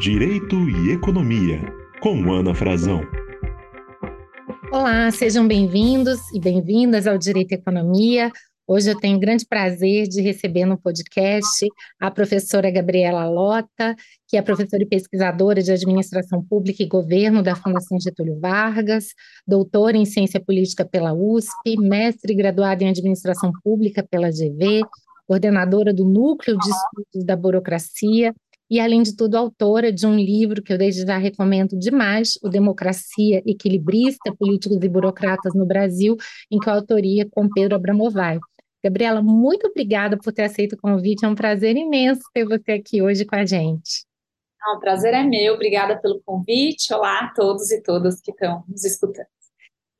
Direito e Economia, com Ana Frazão. Olá, sejam bem-vindos e bem-vindas ao Direito e Economia. Hoje eu tenho grande prazer de receber no podcast a professora Gabriela Lota, que é professora e pesquisadora de Administração Pública e Governo da Fundação Getúlio Vargas, doutora em Ciência Política pela USP, mestre graduada em Administração Pública pela GV, coordenadora do Núcleo de Estudos da Burocracia e, além de tudo, autora de um livro que eu desde já recomendo demais, o Democracia Equilibrista, Políticos e Burocratas no Brasil, em que a autoria com Pedro Abramovay. Gabriela, muito obrigada por ter aceito o convite, é um prazer imenso ter você aqui hoje com a gente. o prazer é meu, obrigada pelo convite. Olá a todos e todas que estão nos escutando.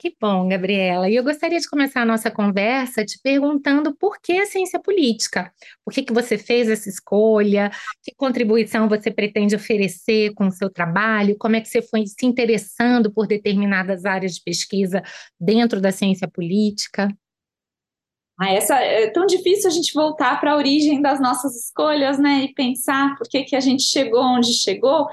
Que bom, Gabriela. E eu gostaria de começar a nossa conversa te perguntando por que a ciência política? Por que, que você fez essa escolha? Que contribuição você pretende oferecer com o seu trabalho? Como é que você foi se interessando por determinadas áreas de pesquisa dentro da ciência política? Ah, essa, é tão difícil a gente voltar para a origem das nossas escolhas, né? E pensar por que, que a gente chegou onde chegou.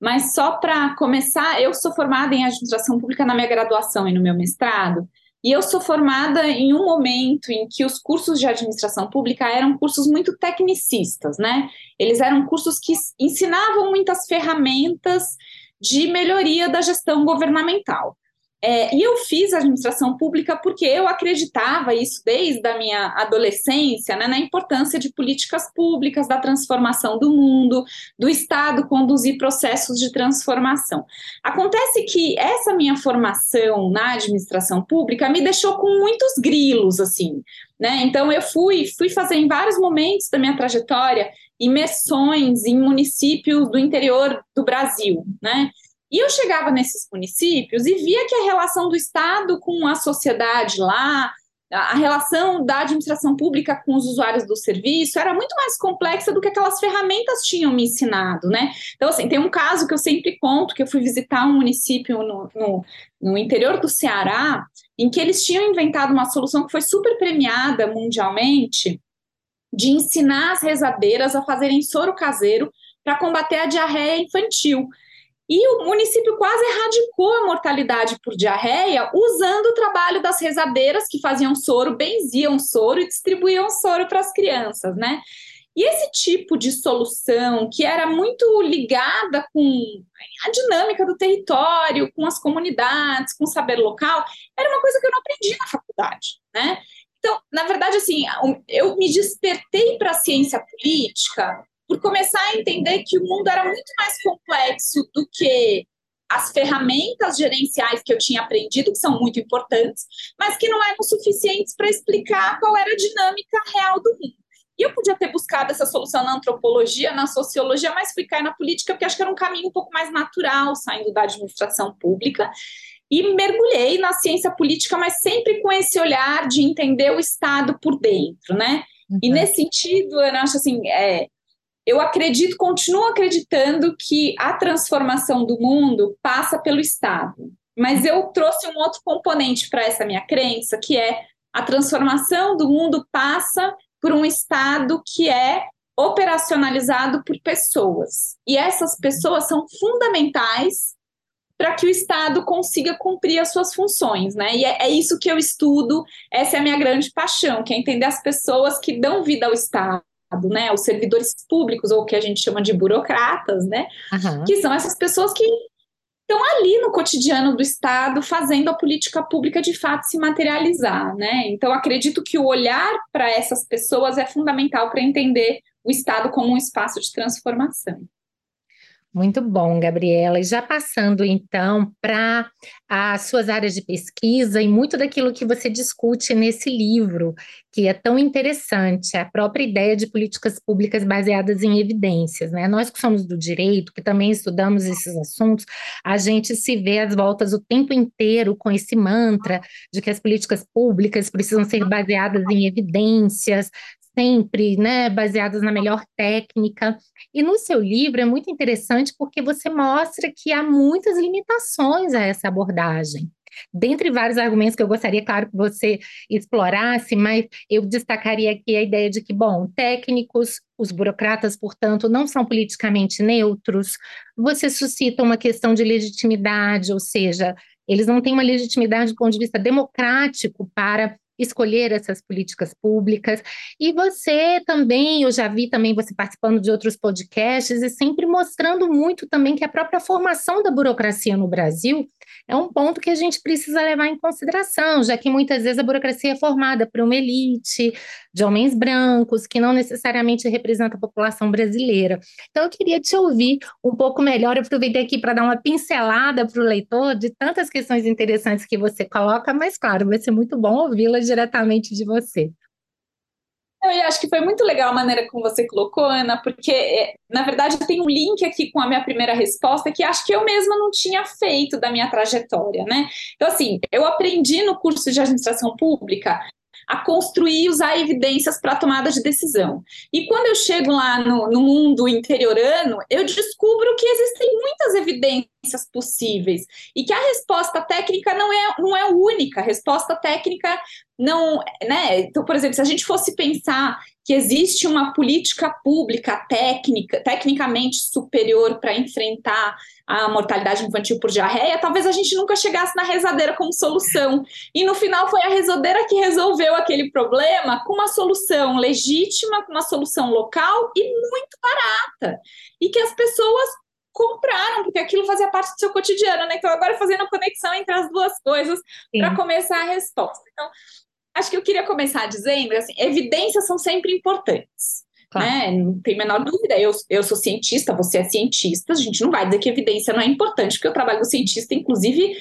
Mas só para começar, eu sou formada em administração pública na minha graduação e no meu mestrado, e eu sou formada em um momento em que os cursos de administração pública eram cursos muito tecnicistas, né? Eles eram cursos que ensinavam muitas ferramentas de melhoria da gestão governamental. É, e eu fiz administração pública porque eu acreditava isso desde a minha adolescência, né, na importância de políticas públicas, da transformação do mundo, do Estado conduzir processos de transformação. Acontece que essa minha formação na administração pública me deixou com muitos grilos, assim, né? Então eu fui, fui fazer em vários momentos da minha trajetória imersões em municípios do interior do Brasil, né? E eu chegava nesses municípios e via que a relação do Estado com a sociedade lá, a relação da administração pública com os usuários do serviço era muito mais complexa do que aquelas ferramentas tinham me ensinado, né? Então, assim, tem um caso que eu sempre conto, que eu fui visitar um município no, no, no interior do Ceará, em que eles tinham inventado uma solução que foi super premiada mundialmente, de ensinar as rezadeiras a fazerem soro caseiro para combater a diarreia infantil. E o município quase erradicou a mortalidade por diarreia usando o trabalho das rezadeiras que faziam soro, benziam soro e distribuíam soro para as crianças, né? E esse tipo de solução, que era muito ligada com a dinâmica do território, com as comunidades, com o saber local, era uma coisa que eu não aprendi na faculdade, né? Então, na verdade, assim, eu me despertei para a ciência política por começar a entender que o mundo era muito mais complexo do que as ferramentas gerenciais que eu tinha aprendido, que são muito importantes, mas que não eram suficientes para explicar qual era a dinâmica real do mundo. E eu podia ter buscado essa solução na antropologia, na sociologia, mas fui cair na política porque acho que era um caminho um pouco mais natural, saindo da administração pública. E mergulhei na ciência política, mas sempre com esse olhar de entender o Estado por dentro, né? Uhum. E nesse sentido, eu acho assim, é, eu acredito, continuo acreditando que a transformação do mundo passa pelo Estado. Mas eu trouxe um outro componente para essa minha crença, que é a transformação do mundo passa por um Estado que é operacionalizado por pessoas. E essas pessoas são fundamentais para que o Estado consiga cumprir as suas funções, né? E é, é, isso que eu estudo, essa é a minha grande paixão, que é entender as pessoas que dão vida ao Estado, né, os servidores públicos, ou o que a gente chama de burocratas, né, uhum. que são essas pessoas que estão ali no cotidiano do Estado fazendo a política pública de fato se materializar, né? Então acredito que o olhar para essas pessoas é fundamental para entender o Estado como um espaço de transformação. Muito bom, Gabriela. E já passando então para as suas áreas de pesquisa e muito daquilo que você discute nesse livro, que é tão interessante, a própria ideia de políticas públicas baseadas em evidências, né? Nós que somos do direito, que também estudamos esses assuntos, a gente se vê às voltas o tempo inteiro com esse mantra de que as políticas públicas precisam ser baseadas em evidências, sempre né, baseadas na melhor técnica. E no seu livro é muito interessante porque você mostra que há muitas limitações a essa abordagem. dentre vários argumentos que eu gostaria, claro, que você explorasse, mas eu destacaria aqui a ideia de que, bom, técnicos, os burocratas, portanto, não são politicamente neutros. Você suscita uma questão de legitimidade, ou seja, eles não têm uma legitimidade do ponto de vista democrático para escolher essas políticas públicas. E você também, eu já vi também você participando de outros podcasts e sempre mostrando muito também que a própria formação da burocracia no Brasil é um ponto que a gente precisa levar em consideração, já que muitas vezes a burocracia é formada por uma elite de homens brancos, que não necessariamente representa a população brasileira. Então, eu queria te ouvir um pouco melhor, eu aproveitei aqui para dar uma pincelada para o leitor de tantas questões interessantes que você coloca, mas, claro, vai ser muito bom ouvi-las diretamente de você. Eu acho que foi muito legal a maneira como você colocou, Ana, porque, é, na verdade, tem um link aqui com a minha primeira resposta que acho que eu mesma não tinha feito da minha trajetória, né? Então, assim, eu aprendi no curso de administração pública a construir e usar evidências para tomada de decisão. E quando eu chego lá no, no mundo interiorano, eu descubro que existem muitas evidências possíveis e que a resposta técnica não é, não é única, a resposta técnica não, né? Então, por exemplo, se a gente fosse pensar que existe uma política pública técnica, tecnicamente superior para enfrentar a mortalidade infantil por diarreia, talvez a gente nunca chegasse na rezadeira como solução. E no final foi a rezadeira que resolveu aquele problema com uma solução legítima, com uma solução local e muito barata. E que as pessoas compraram, porque aquilo fazia parte do seu cotidiano, né? Então, agora fazendo a conexão entre as duas coisas para começar a resposta. Então, acho que eu queria começar dizendo assim, evidências são sempre importantes. Claro. Né? Não tem a menor dúvida. Eu, eu sou cientista, você é cientista, a gente não vai dizer que evidência não é importante, porque o trabalho do cientista, inclusive,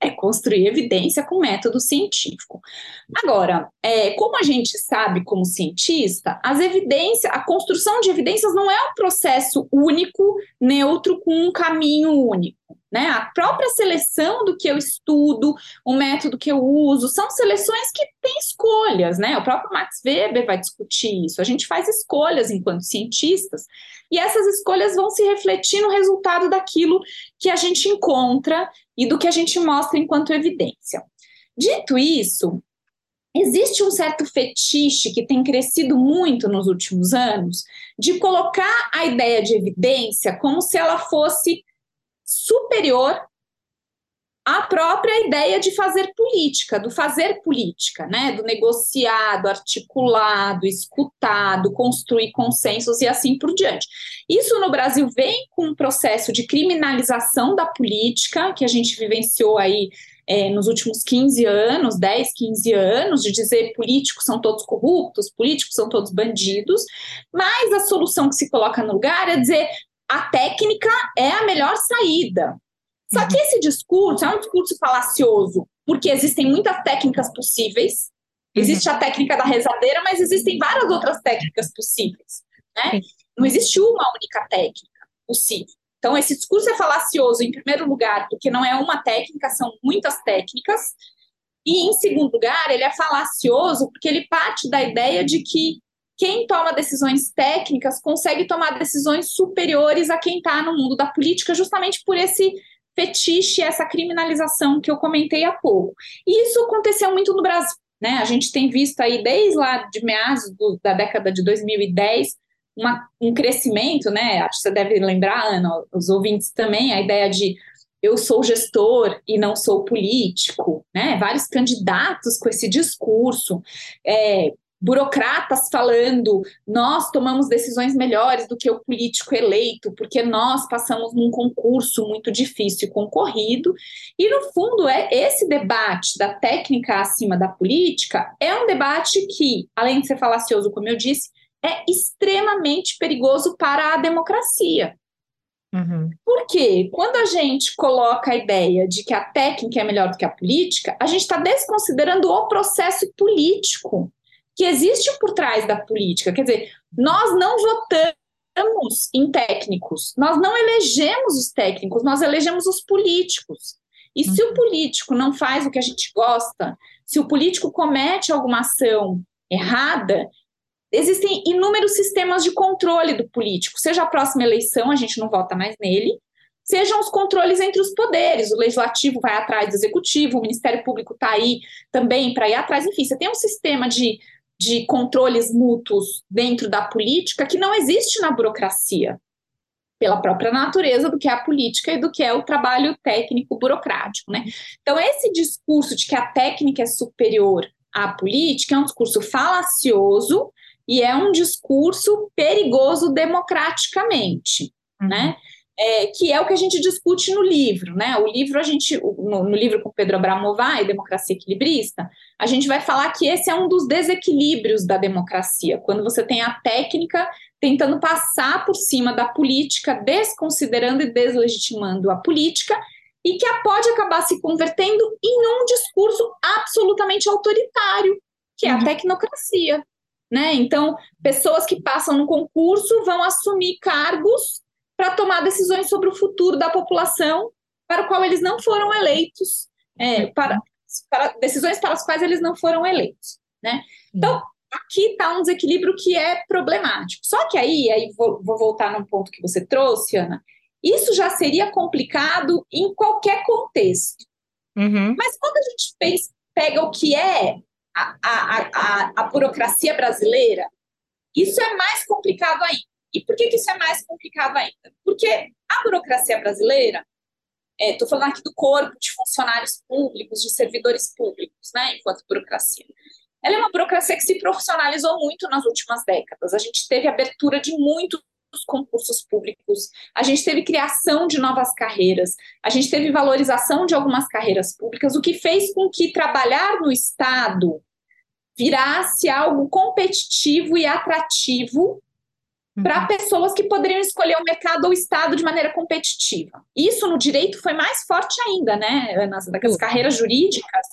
é construir evidência com método científico. Agora, é, como a gente sabe como cientista, as evidências, a construção de evidências não é um processo único, neutro, com um caminho único. Né? A própria seleção do que eu estudo, o método que eu uso, são seleções que têm escolhas, né? O próprio Max Weber vai discutir isso. A gente faz escolhas enquanto cientistas, e essas escolhas vão se refletir no resultado daquilo que a gente encontra e do que a gente mostra enquanto evidência. Dito isso, existe um certo fetiche que tem crescido muito nos últimos anos de colocar a ideia de evidência como se ela fosse superior à própria ideia de fazer política, do fazer política, né? Do negociado, articulado, escutado, construir consensos e assim por diante. Isso no Brasil vem com um processo de criminalização da política que a gente vivenciou aí é, nos últimos 15 anos, 10, 15 anos, de dizer políticos são todos corruptos, políticos são todos bandidos, mas a solução que se coloca no lugar é dizer a técnica é a melhor saída. Só que esse discurso é um discurso falacioso, porque existem muitas técnicas possíveis. Existe a técnica da rezadeira, mas existem várias outras técnicas possíveis. Né? Não existe uma única técnica possível. Então, esse discurso é falacioso, em primeiro lugar, porque não é uma técnica, são muitas técnicas. E, em segundo lugar, ele é falacioso porque ele parte da ideia de que quem toma decisões técnicas consegue tomar decisões superiores a quem está no mundo da política, justamente por esse fetiche, essa criminalização que eu comentei há pouco. E isso aconteceu muito no Brasil. Né? A gente tem visto aí, desde lá de meados do, da década de 2010, uma, um crescimento, né? Acho que você deve lembrar, Ana, os ouvintes também, a ideia de eu sou gestor e não sou político, né? Vários candidatos com esse discurso, é, burocratas falando, nós tomamos decisões melhores do que o político eleito, porque nós passamos num concurso muito difícil e concorrido. E no fundo é esse debate da técnica acima da política é um debate que, além de ser falacioso, como eu disse, é extremamente perigoso para a democracia. Uhum. Porque quando a gente coloca a ideia de que a técnica é melhor do que a política, a gente está desconsiderando o processo político que existe por trás da política. Quer dizer, nós não votamos em técnicos, nós não elegemos os técnicos, nós elegemos os políticos. E se o uhum. político não faz o que a gente gosta, se o político comete alguma ação errada, existem inúmeros sistemas de controle do político. Seja a próxima eleição, a gente não vota mais nele, sejam os controles entre os poderes. O legislativo vai atrás do executivo, o Ministério Público está aí também para ir atrás. Enfim, você tem um sistema de, de controles mútuos dentro da política que não existe na burocracia, pela própria natureza do que é a política e do que é o trabalho técnico burocrático. Né? Então, esse discurso de que a técnica é superior à política é um discurso falacioso e é um discurso perigoso democraticamente. Uhum. Né? É, que é o que a gente discute no livro, né? O livro, a gente, no, no livro com Pedro Abramovay, Democracia Equilibrista, a gente vai falar que esse é um dos desequilíbrios da democracia, quando você tem a técnica tentando passar por cima da política, desconsiderando e deslegitimando a política, e que pode acabar se convertendo em um discurso absolutamente autoritário, que é a uhum. tecnocracia. Né? Então, pessoas que passam no concurso vão assumir cargos para tomar decisões sobre o futuro da população para o qual eles não foram eleitos, é, para, para, decisões para as quais eles não foram eleitos. Né? Então, aqui está um desequilíbrio que é problemático. Só que aí, aí vou, vou voltar num ponto que você trouxe, Ana, isso já seria complicado em qualquer contexto. Uhum. Mas quando a gente fez, pega o que é a, a, a, a burocracia brasileira, isso é mais complicado ainda. E por que, que isso é mais complicado ainda? Porque a burocracia brasileira, estou é, falando aqui do corpo de funcionários públicos, de servidores públicos, né, enquanto burocracia. Ela é uma burocracia que se profissionalizou muito nas últimas décadas. A gente teve abertura de muitos concursos públicos, a gente teve criação de novas carreiras, a gente teve valorização de algumas carreiras públicas, o que fez com que trabalhar no Estado virasse algo competitivo e atrativo para uhum. pessoas que poderiam escolher o mercado ou o Estado de maneira competitiva. Isso no direito foi mais forte ainda, né? Nas, daquelas carreiras jurídicas,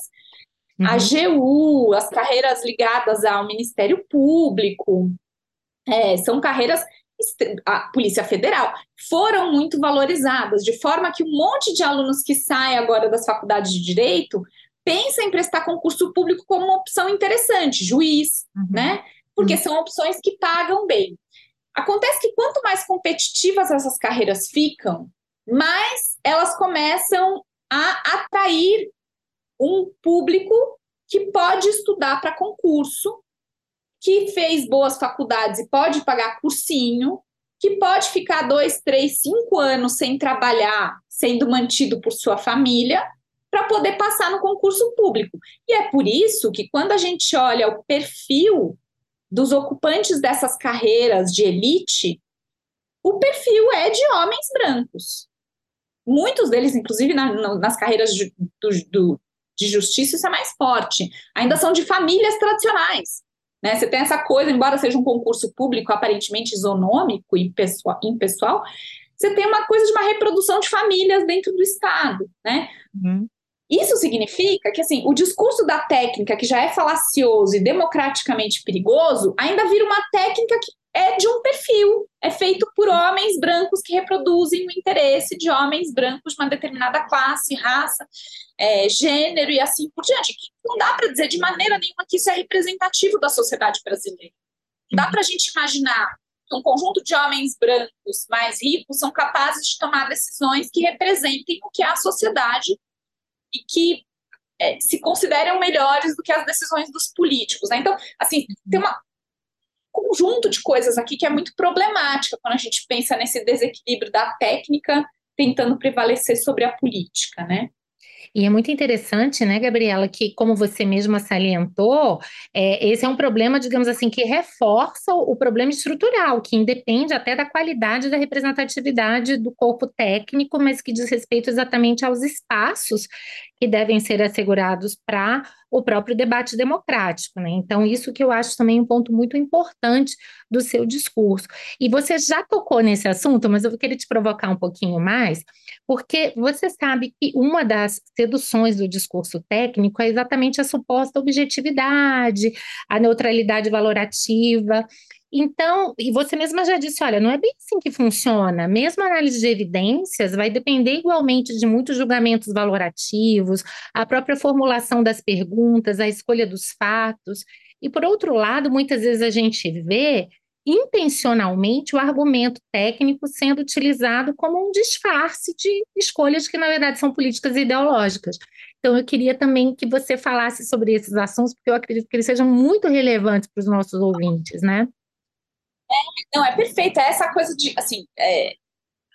uhum. a GU, as carreiras ligadas ao Ministério Público, é, são carreiras a Polícia Federal foram muito valorizadas, de forma que um monte de alunos que saem agora das faculdades de direito pensa em prestar concurso público como uma opção interessante, juiz, uhum. né? Porque uhum. são opções que pagam bem. Acontece que quanto mais competitivas essas carreiras ficam, mais elas começam a atrair um público que pode estudar para concurso, que fez boas faculdades e pode pagar cursinho, que pode ficar dois, três, cinco anos sem trabalhar, sendo mantido por sua família, para poder passar no concurso público. E é por isso que, quando a gente olha o perfil dos ocupantes dessas carreiras de elite, o perfil é de homens brancos. Muitos deles, inclusive na, na, nas carreiras de, do, do, de justiça, isso é mais forte. Ainda são de famílias tradicionais. Né? Você tem essa coisa, embora seja um concurso público aparentemente isonômico e pessoal, impessoal, você tem uma coisa de uma reprodução de famílias dentro do Estado. Né? Uhum. Isso significa que assim, o discurso da técnica, que já é falacioso e democraticamente perigoso, ainda vira uma técnica que é de um perfil, é feito por homens brancos que reproduzem o interesse de homens brancos de uma determinada classe, raça, é, gênero e assim por diante. Não dá para dizer de maneira nenhuma que isso é representativo da sociedade brasileira. Não dá para a gente imaginar que um conjunto de homens brancos mais ricos são capazes de tomar decisões que representem o que é a sociedade e que é, se consideram melhores do que as decisões dos políticos. Né? Então, assim, tem um conjunto de coisas aqui que é muito problemática quando a gente pensa nesse desequilíbrio da técnica tentando prevalecer sobre a política, né? E é muito interessante, né, Gabriela, que, como você mesma salientou, é, esse é um problema, digamos assim, que reforça o problema estrutural, que independe até da qualidade da representatividade do corpo técnico, mas que diz respeito exatamente aos espaços que devem ser assegurados para o próprio debate democrático, né? Então, isso que eu acho também um ponto muito importante do seu discurso. E você já tocou nesse assunto, mas eu queria te provocar um pouquinho mais, porque você sabe que uma das seduções do discurso técnico é exatamente a suposta objetividade, a neutralidade valorativa. Então, e você mesma já disse, olha, não é bem assim que funciona. Mesmo a análise de evidências vai depender igualmente de muitos julgamentos valorativos, a própria formulação das perguntas, a escolha dos fatos. E por outro lado, muitas vezes a gente vê intencionalmente o argumento técnico sendo utilizado como um disfarce de escolhas que, na verdade, são políticas ideológicas. Então, eu queria também que você falasse sobre esses assuntos, porque eu acredito que eles sejam muito relevantes para os nossos ouvintes, né? Não, é perfeito. É essa coisa de, assim, é,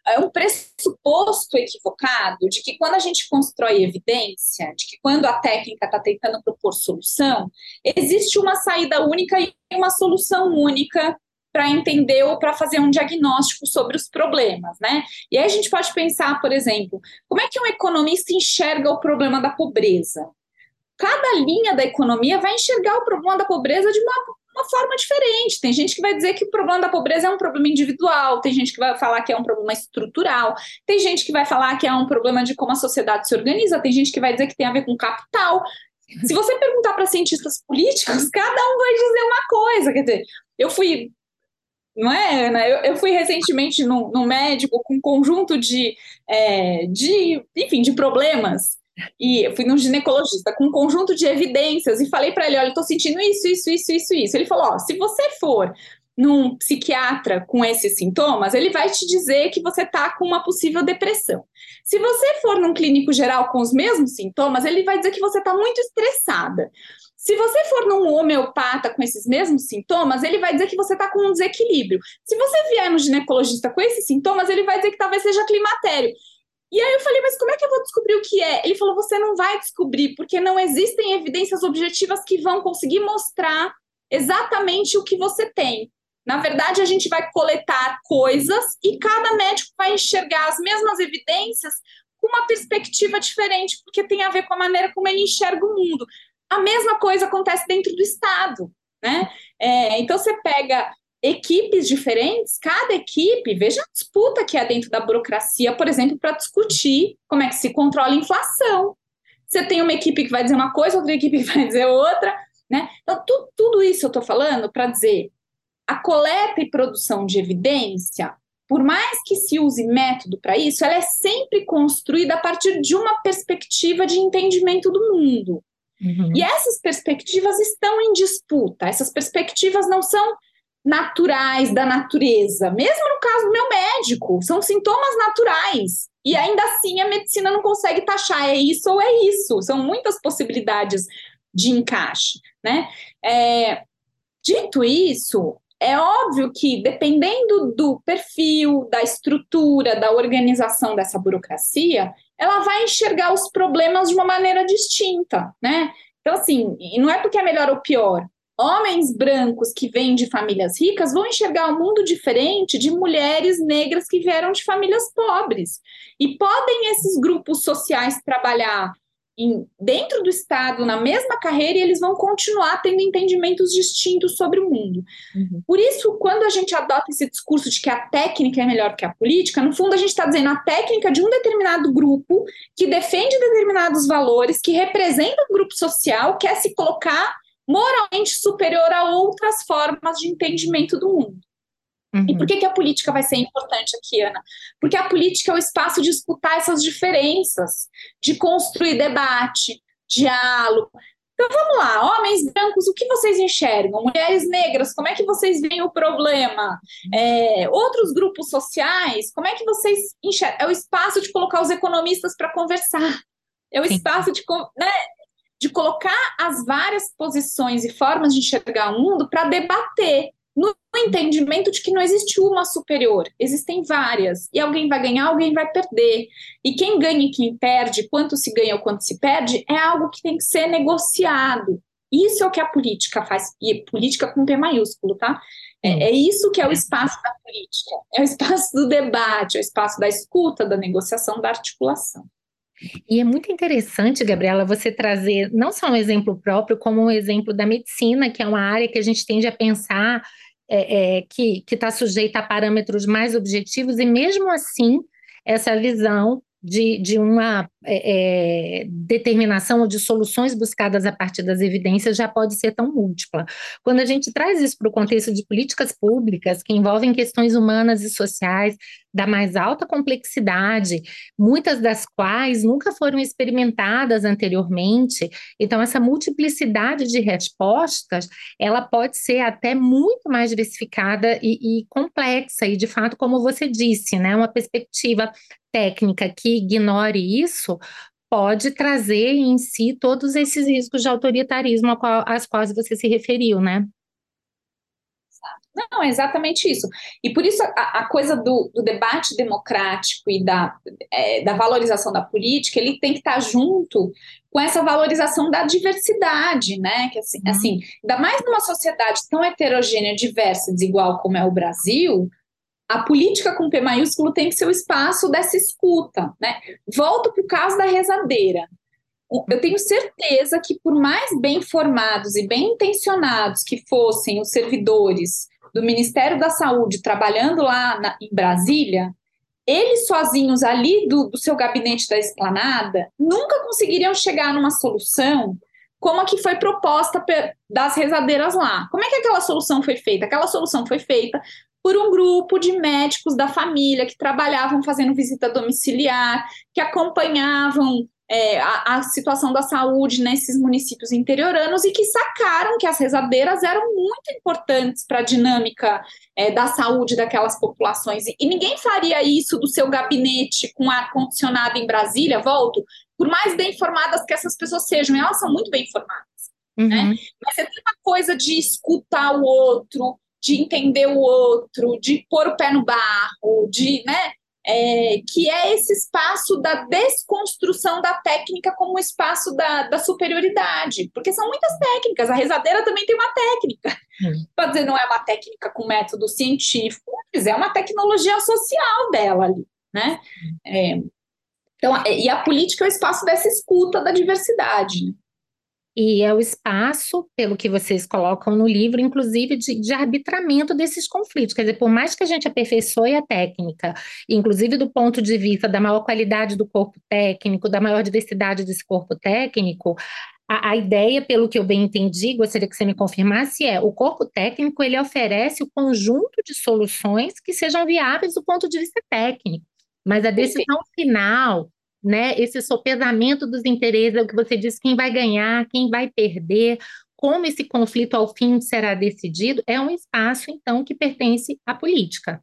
é um pressuposto equivocado de que quando a gente constrói evidência, de que quando a técnica está tentando propor solução, existe uma saída única e uma solução única para entender ou para fazer um diagnóstico sobre os problemas, né? E aí a gente pode pensar, por exemplo, como é que um economista enxerga o problema da pobreza? Cada linha da economia vai enxergar o problema da pobreza de uma uma forma diferente. Tem gente que vai dizer que o problema da pobreza é um problema individual, tem gente que vai falar que é um problema estrutural, tem gente que vai falar que é um problema de como a sociedade se organiza, tem gente que vai dizer que tem a ver com capital. Se você perguntar para cientistas políticos, cada um vai dizer uma coisa. Quer dizer, eu fui. Não é, Ana? Eu, eu fui recentemente no, no médico com um conjunto de, é, de, enfim, de problemas e eu fui num ginecologista com um conjunto de evidências e falei para ele: olha, eu tô sentindo isso, isso, isso, isso, isso. Ele falou: ó, se você for num psiquiatra com esses sintomas, ele vai te dizer que você tá com uma possível depressão. Se você for num clínico geral com os mesmos sintomas, ele vai dizer que você tá muito estressada. Se você for num homeopata com esses mesmos sintomas, ele vai dizer que você está com um desequilíbrio. Se você vier no ginecologista com esses sintomas, ele vai dizer que talvez seja climatério. E aí eu falei, mas como é que eu vou descobrir o que é? Ele falou, você não vai descobrir, porque não existem evidências objetivas que vão conseguir mostrar exatamente o que você tem. Na verdade, a gente vai coletar coisas e cada médico vai enxergar as mesmas evidências com uma perspectiva diferente, porque tem a ver com a maneira como ele enxerga o mundo. A mesma coisa acontece dentro do Estado. Né? É, então, você pega equipes diferentes, cada equipe, veja a disputa que é dentro da burocracia, por exemplo, para discutir como é que se controla a inflação. Você tem uma equipe que vai dizer uma coisa, outra equipe que vai dizer outra, né? Então, tu, tudo isso eu estou falando para dizer a coleta e produção de evidência, por mais que se use método para isso, ela é sempre construída a partir de uma perspectiva de entendimento do mundo. Uhum. E essas perspectivas estão em disputa. Essas perspectivas não são naturais da natureza. Mesmo no caso do meu médico, são sintomas naturais. E ainda assim a medicina não consegue taxar é isso ou é isso. São muitas possibilidades de encaixe, né? É, dito isso, é óbvio que dependendo do perfil, da estrutura, da organização dessa burocracia, ela vai enxergar os problemas de uma maneira distinta, né? Então, assim, não é porque é melhor ou pior, homens brancos que vêm de famílias ricas vão enxergar um mundo diferente de mulheres negras que vieram de famílias pobres. E podem esses grupos sociais trabalhar em, dentro do Estado, na mesma carreira, e eles vão continuar tendo entendimentos distintos sobre o mundo. Uhum. Por isso, quando a gente adota esse discurso de que a técnica é melhor que a política, no fundo a gente está dizendo a técnica de um determinado grupo que defende determinados valores, que representa um grupo social, quer se colocar moralmente superior a outras formas de entendimento do mundo. Uhum. E por que, que a política vai ser importante aqui, Ana? Porque a política é o espaço de escutar essas diferenças, de construir debate, diálogo. Então vamos lá, homens brancos, o que vocês enxergam? Mulheres negras, como é que vocês veem o problema? É, outros grupos sociais, como é que vocês enxergam? É o espaço de colocar os economistas para conversar. É o Sim. espaço de. Né? De colocar as várias posições e formas de enxergar o mundo para debater no entendimento de que não existe uma superior, existem várias, e alguém vai ganhar, alguém vai perder. E quem ganha e quem perde, quanto se ganha ou quanto se perde, é algo que tem que ser negociado. Isso é o que a política faz, e política com P maiúsculo, tá? É, é isso que é o espaço da política, é o espaço do debate, é o espaço da escuta, da negociação, da articulação. E é muito interessante, Gabriela, você trazer não só um exemplo próprio, como um exemplo da medicina, que é uma área que a gente tende a pensar é, é, que está sujeita a parâmetros mais objetivos, e mesmo assim, essa visão de, de uma é, é, determinação ou de soluções buscadas a partir das evidências já pode ser tão múltipla. Quando a gente traz isso para o contexto de políticas públicas que envolvem questões humanas e sociais, da mais alta complexidade, muitas das quais nunca foram experimentadas anteriormente. Então, essa multiplicidade de respostas, ela pode ser até muito mais diversificada e, e complexa, e de fato, como você disse, né, uma perspectiva técnica que ignore isso pode trazer em si todos esses riscos de autoritarismo às quais você se referiu, né? Não, é exatamente isso. E por isso a, a coisa do, do, debate democrático e da, é, da valorização da política, ele tem que estar junto com essa valorização da diversidade, né? Que assim, uhum. assim, ainda mais numa sociedade tão heterogênea, diversa, desigual como é o Brasil, a política com P maiúsculo tem que ser o espaço dessa escuta, né? Volto para o caso da rezadeira. Eu tenho certeza que, por mais bem formados e bem intencionados que fossem os servidores do Ministério da Saúde trabalhando lá na, em Brasília, eles sozinhos ali do, do seu gabinete da esplanada nunca conseguiriam chegar numa solução como a que foi proposta das rezadeiras lá. Como é que aquela solução foi feita? Aquela solução foi feita por um grupo de médicos da família que trabalhavam fazendo visita domiciliar, que acompanhavam é, a, a, situação da saúde nesses municípios interioranos e que sacaram que as rezadeiras eram muito importantes para a dinâmica é, da saúde daquelas populações. E, e, ninguém faria isso do seu gabinete com ar-condicionado em Brasília, volto, por mais bem informadas que essas pessoas sejam, elas são muito bem informadas. Uhum. Né? Mas você tem uma coisa de escutar o outro, de entender o outro, de pôr o pé no barro, de, né, é, que é esse espaço da desconstrução da técnica como espaço da, da superioridade, porque são muitas técnicas, a rezadeira também tem uma técnica, hum. pode dizer, não é uma técnica com método científico, mas é uma tecnologia social dela ali, né, é, então, e a política é o espaço dessa escuta da diversidade, né? E é o espaço, pelo que vocês colocam no livro, inclusive de, de, arbitramento desses conflitos. Quer dizer, por mais que a gente aperfeiçoe a técnica, inclusive do ponto de vista da maior qualidade do corpo técnico, da maior diversidade desse corpo técnico, a, a ideia, pelo que eu bem entendi, gostaria que você me confirmasse, é o corpo técnico ele oferece o conjunto de soluções que sejam viáveis do ponto de vista técnico. Mas a decisão final né? Esse sopesamento dos interesses, é o que você disse, quem vai ganhar, quem vai perder, como esse conflito ao fim será decidido, é um espaço, então, que pertence à política.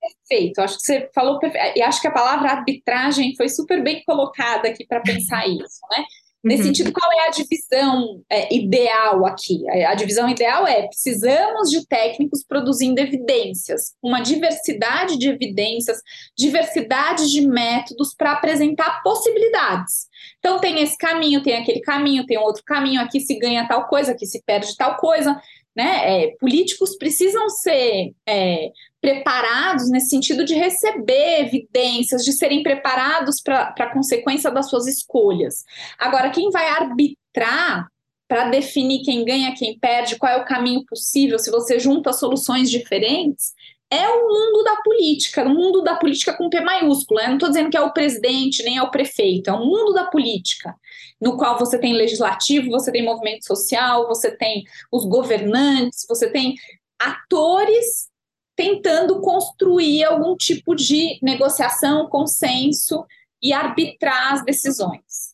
Perfeito, acho que você falou, e acho que a palavra arbitragem foi super bem colocada aqui para pensar isso, né? Nesse uhum. sentido, qual é a divisão é, ideal aqui? A, a, divisão ideal é: precisamos de técnicos produzindo evidências, uma diversidade de evidências, diversidade de métodos para apresentar possibilidades. Então, tem esse caminho, tem aquele caminho, tem outro caminho, aqui se ganha tal coisa, aqui se perde tal coisa. Né? É, políticos precisam ser é, preparados nesse sentido de receber evidências, de serem preparados para a consequência das suas escolhas. Agora, quem vai arbitrar para definir quem ganha, quem perde, qual é o caminho possível, se você junta soluções diferentes, é o mundo da política, o mundo da política com P maiúsculo. Eu não estou dizendo que é o presidente nem é o prefeito, é o mundo da política, no qual você tem legislativo, você tem movimento social, você tem os governantes, você tem atores tentando construir algum tipo de negociação, consenso e arbitrar as decisões.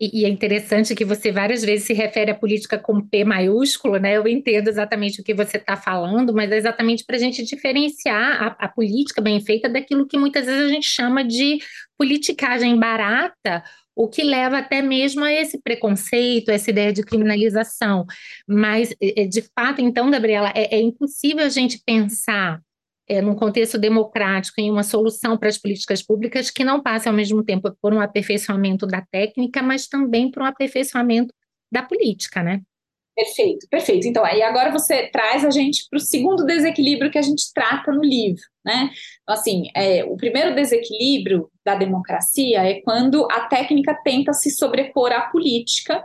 E, e, é interessante que você várias vezes se refere à política com P maiúsculo, né? Eu entendo exatamente o que você está falando, mas é exatamente para a gente diferenciar a, a, política bem feita daquilo que muitas vezes a gente chama de politicagem barata, o que leva até mesmo a esse preconceito, essa ideia de criminalização. Mas, é, é, de fato, então, Gabriela, é, é impossível a gente pensar é, num contexto democrático, em uma solução para as políticas públicas que não passe ao mesmo tempo por um aperfeiçoamento da técnica, mas também por um aperfeiçoamento da política, né? Perfeito, perfeito. Então, aí agora você traz a gente para o segundo desequilíbrio que a gente trata no livro, né? Então, assim, é, o primeiro desequilíbrio da democracia é quando a técnica tenta se sobrepor à política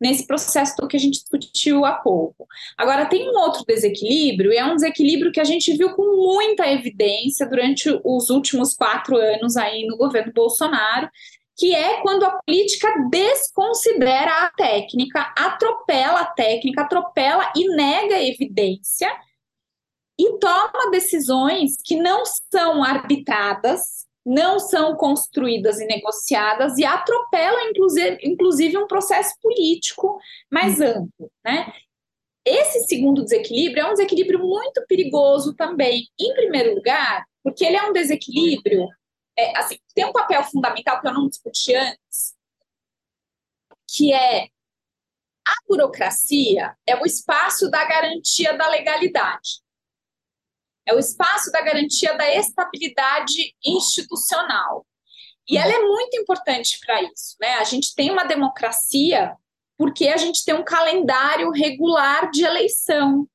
nesse processo que a gente discutiu há pouco. Agora, tem um outro desequilíbrio, e é um desequilíbrio que a gente viu com muita evidência durante os últimos quatro anos aí no governo Bolsonaro, que é quando a política desconsidera a técnica, atropela a técnica, atropela e nega a evidência e toma decisões que não são arbitradas, não são construídas e negociadas e atropelam, inclusive, inclusive um processo político mais uhum. amplo. Né? Esse segundo desequilíbrio é um desequilíbrio muito perigoso também. Em primeiro lugar, porque ele é um desequilíbrio, é, assim, tem um papel fundamental que eu não discuti antes, que é a burocracia é o espaço da garantia da legalidade. É o espaço da garantia da estabilidade institucional. E ela é muito importante para isso. Né? A gente tem uma democracia porque a gente tem um calendário regular de eleição.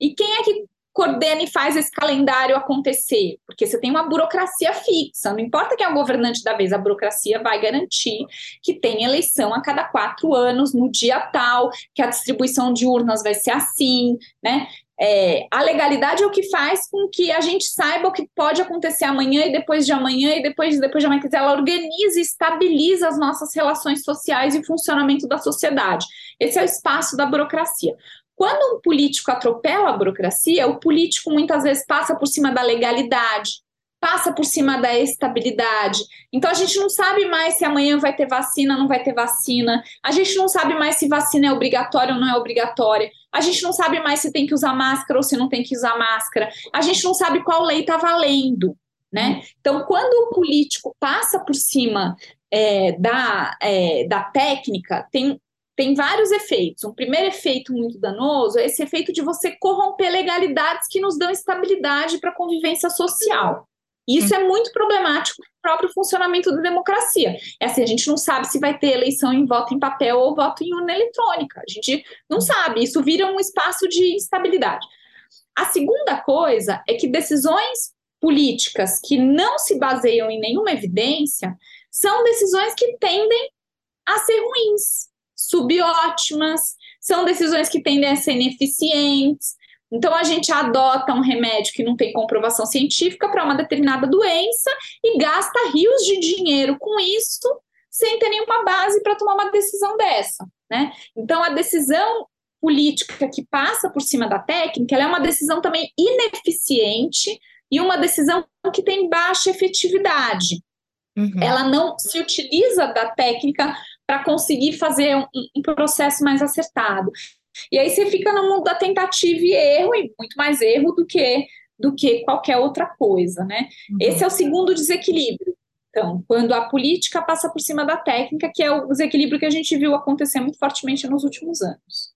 E quem é que coordena e faz esse calendário acontecer? Porque você tem uma burocracia fixa, não importa quem é o governante da vez, a burocracia vai garantir que tem eleição a cada quatro anos, no dia tal, que a distribuição de urnas vai ser assim, né? É, a legalidade é o que faz com que a gente saiba o que pode acontecer amanhã e depois de amanhã e depois de depois de amanhã. Quer dizer, ela organiza e estabiliza as nossas relações sociais e funcionamento da sociedade. Esse é o espaço da burocracia. Quando um político atropela a burocracia, o político muitas vezes passa por cima da legalidade, passa por cima da estabilidade. Então a gente não sabe mais se amanhã vai ter vacina, não vai ter vacina. A gente não sabe mais se vacina é obrigatória ou não é obrigatória. A gente não sabe mais se tem que usar máscara ou se não tem que usar máscara. A gente não sabe qual lei está valendo. Né? Então, quando o político passa por cima é, da, é, da técnica, tem, tem vários efeitos. Um primeiro efeito muito danoso é esse efeito de você corromper legalidades que nos dão estabilidade para a convivência social. Isso é muito problemático para o próprio funcionamento da democracia. É assim, a gente não sabe se vai ter eleição em voto em papel ou voto em urna eletrônica. A gente não sabe. Isso vira um espaço de instabilidade. A segunda coisa é que decisões políticas que não se baseiam em nenhuma evidência são decisões que tendem a ser ruins, subótimas, são decisões que tendem a ser ineficientes, então, a gente adota um remédio que não tem comprovação científica para uma determinada doença e gasta rios de dinheiro com isso, sem ter nenhuma base para tomar uma decisão dessa. Né? Então, a decisão política que passa por cima da técnica é uma decisão também ineficiente e uma decisão que tem baixa efetividade. Uhum. Ela não se utiliza da técnica para conseguir fazer um, um processo mais acertado. E aí você fica no mundo da tentativa e erro, e muito mais erro do que do que qualquer outra coisa, né? Uhum. Esse é o segundo desequilíbrio. Então, quando a política passa por cima da técnica, que é o desequilíbrio que a gente viu acontecer muito fortemente nos últimos anos.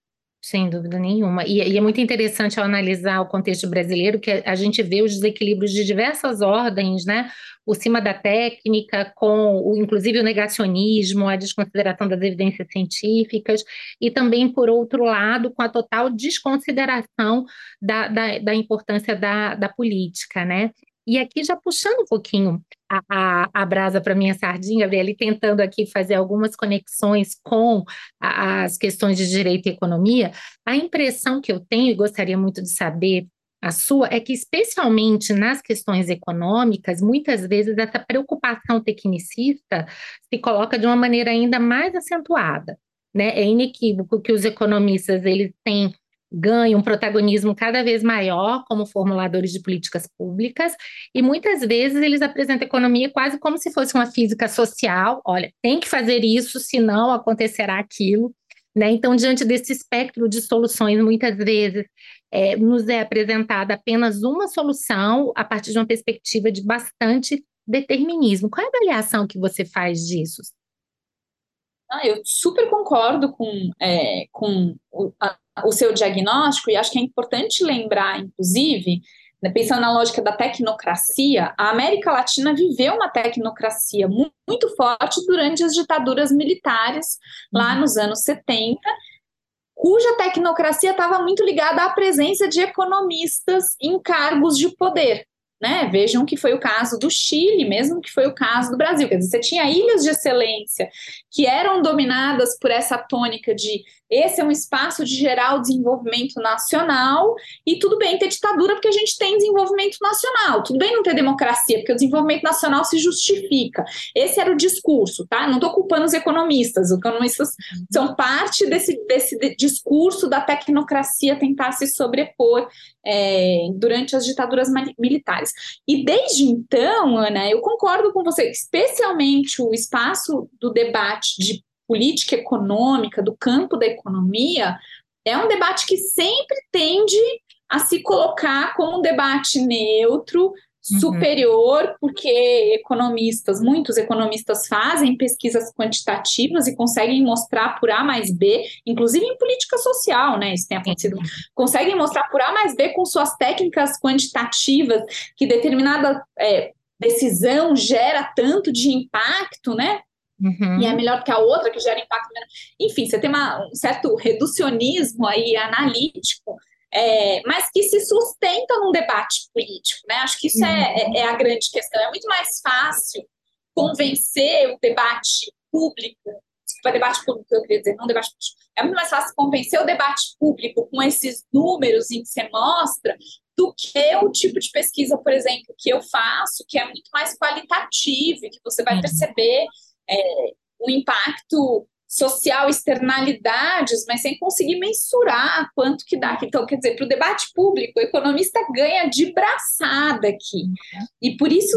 Sem dúvida nenhuma. E, e, é muito interessante ao analisar o contexto brasileiro que a gente vê os desequilíbrios de diversas ordens, né? Por cima da técnica, com o, inclusive o negacionismo, a desconsideração das evidências científicas, e também, por outro lado, com a total desconsideração da, da, da importância da, da política, né? E aqui, já puxando um pouquinho a, a, a brasa para minha sardinha, Gabriela, tentando aqui fazer algumas conexões com a, as questões de direito e economia, a impressão que eu tenho, e gostaria muito de saber a sua, é que, especialmente nas questões econômicas, muitas vezes essa preocupação tecnicista se coloca de uma maneira ainda mais acentuada. Né? É inequívoco que os economistas eles têm ganham um protagonismo cada vez maior como formuladores de políticas públicas, e muitas vezes eles apresentam a economia quase como se fosse uma física social. Olha, tem que fazer isso, senão acontecerá aquilo. Né? Então, diante desse espectro de soluções, muitas vezes é, nos é apresentada apenas uma solução a partir de uma perspectiva de bastante determinismo. Qual é a avaliação que você faz disso? Ah, eu super concordo com, é, com a, o seu diagnóstico, e acho que é importante lembrar, inclusive, né, pensando na lógica da tecnocracia, a América Latina viveu uma tecnocracia muito, muito forte durante as ditaduras militares, lá uhum. nos anos 70, cuja tecnocracia estava muito ligada à presença de economistas em cargos de poder. Né? Vejam que foi o caso do Chile, mesmo que foi o caso do Brasil. Quer dizer, você tinha ilhas de excelência que eram dominadas por essa tônica de esse é um espaço de gerar o desenvolvimento nacional, e tudo bem ter ditadura porque a gente tem desenvolvimento nacional, tudo bem não ter democracia, porque o desenvolvimento nacional se justifica. Esse era o discurso, tá? Não estou culpando os economistas, os economistas são parte desse, desse discurso da tecnocracia tentar se sobrepor é, durante as ditaduras militares. E desde então, Ana, eu concordo com você, especialmente o espaço do debate de política econômica, do campo da economia, é um debate que sempre tende a se colocar como um debate neutro. Superior, uhum. porque economistas, muitos economistas fazem pesquisas quantitativas e conseguem mostrar por A mais B, inclusive em política social, né? Isso tem acontecido. Uhum. Conseguem mostrar por A mais B com suas técnicas quantitativas que determinada é, decisão gera tanto de impacto, né? Uhum. E é melhor que a outra, que gera impacto menor. Enfim, você tem uma, um certo reducionismo aí analítico, é, mas que se sustenta num debate político, né? Acho que isso é, uhum. é, é, a grande questão. É muito mais fácil convencer o debate público, desculpa, debate público, eu queria dizer, não debate político. É muito mais fácil convencer o debate público com esses números em que você mostra do que o tipo de pesquisa, por exemplo, que eu faço, que é muito mais qualitativo, que você vai uhum. perceber é, o impacto social, externalidades, mas sem conseguir mensurar quanto que dá. Então, quer dizer, para o debate público, o economista ganha de braçada aqui. E por isso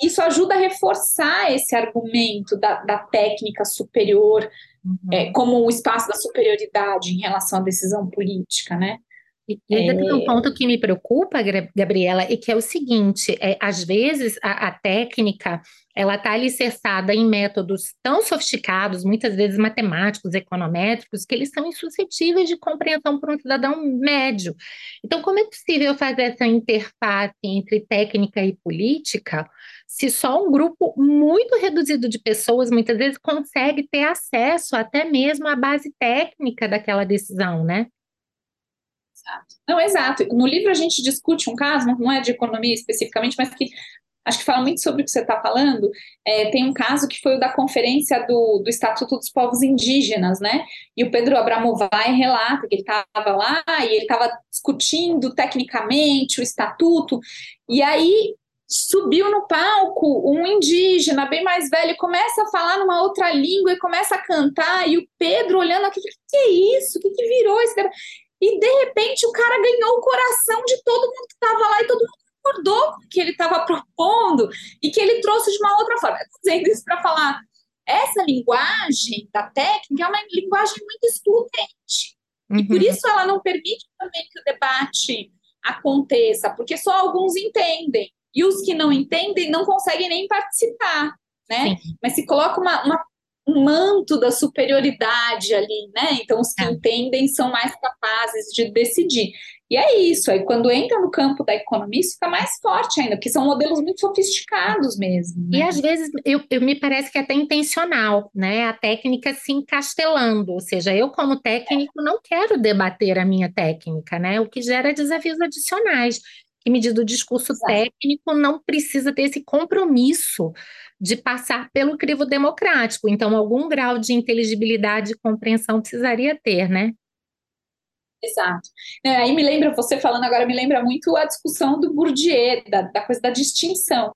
isso ajuda a reforçar esse argumento da, da técnica superior uhum. é, como o espaço da superioridade em relação à decisão política, né? E ainda é... tem um ponto que me preocupa, Gabriela, e que é o seguinte: é, às vezes a, a técnica ela está alicerçada em métodos tão sofisticados, muitas vezes matemáticos, econométricos, que eles são insuscetíveis de compreensão por um cidadão médio. Então, como é possível fazer essa interface entre técnica e política se só um grupo muito reduzido de pessoas, muitas vezes, consegue ter acesso até mesmo à base técnica daquela decisão, né? Não, exato. No livro a gente discute um caso, não é de economia especificamente, mas que acho que fala muito sobre o que você está falando. É, tem um caso que foi o da conferência do, do Estatuto dos Povos Indígenas, né? E o Pedro Abramovay relata que ele estava lá e ele estava discutindo tecnicamente o estatuto, e aí subiu no palco um indígena bem mais velho começa a falar numa outra língua e começa a cantar, e o Pedro olhando aqui, que é isso? O que, que virou esse E de repente o cara ganhou o coração de todo mundo que estava lá e todo mundo concordou com o que ele estava propondo e que ele trouxe de uma outra forma. Estou dizendo isso para falar, essa linguagem da técnica é uma linguagem muito excludente. Uhum. E por uhum. isso ela não permite também que o debate aconteça, porque só alguns entendem. E os que não entendem não conseguem nem participar, né? Sim. Mas se coloca uma, uma, um manto da superioridade ali, né? Então os que é. entendem são mais capazes de decidir. E é isso, aí quando entra no campo da economia, isso fica mais forte ainda, porque são modelos muito sofisticados mesmo. Né? E às vezes eu, eu, me parece que é até intencional, né? A técnica se encastelando, ou seja, eu, como técnico, não quero debater a minha técnica, né? O que gera desafios adicionais. Que medida o discurso Exato. técnico não precisa ter esse compromisso de passar pelo crivo democrático. Então, algum grau de inteligibilidade e compreensão precisaria ter, né? Exato. É, aí me lembra, você falando agora, me lembra muito a discussão do Bourdieu, da, da coisa da distinção.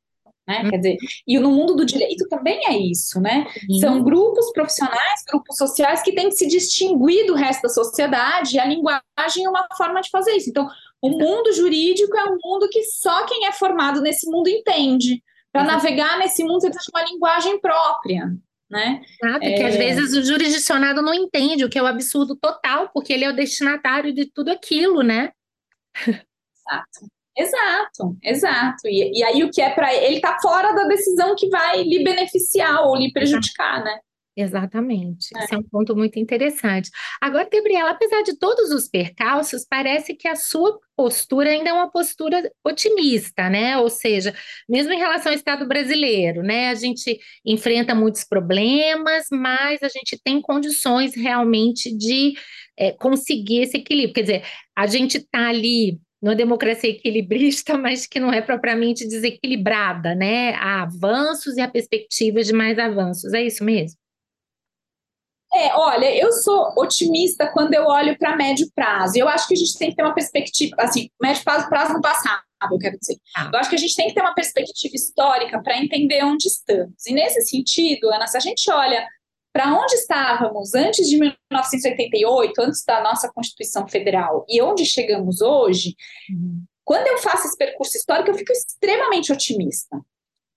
Né? Quer dizer, e no mundo do direito também é isso, né? São grupos profissionais, grupos sociais que têm que se distinguir do resto da sociedade, e a linguagem é uma forma de fazer isso. Então, o mundo jurídico é um mundo que só quem é formado nesse mundo entende. Para navegar nesse mundo, você precisa de uma linguagem própria né? Exato, é... que às vezes o jurisdicionado não entende, o que é o um absurdo total, porque ele é o destinatário de tudo aquilo, né? Exato. Exato, exato. E, e aí o que é para ele está fora da decisão que vai lhe beneficiar ou lhe prejudicar, né? Exatamente, é. esse é um ponto muito interessante. Agora, Gabriela, apesar de todos os percalços, parece que a sua postura ainda é uma postura otimista, né? Ou seja, mesmo em relação ao Estado brasileiro, né? A gente enfrenta muitos problemas, mas a gente tem condições realmente de é, conseguir esse equilíbrio. Quer dizer, a gente está ali numa democracia equilibrista, mas que não é propriamente desequilibrada, né? Há avanços e a perspectiva de mais avanços. É isso mesmo? É, olha, eu sou otimista quando eu olho para médio prazo. Eu acho que a gente tem que ter uma perspectiva, assim, médio prazo, prazo no passado, eu quero dizer. Ah. Eu acho que a gente tem que ter uma perspectiva histórica para entender onde estamos. E nesse sentido, Ana, se a gente olha para onde estávamos antes de 1988, antes da nossa Constituição Federal, e onde chegamos hoje, uhum. quando eu faço esse percurso histórico, eu fico extremamente otimista.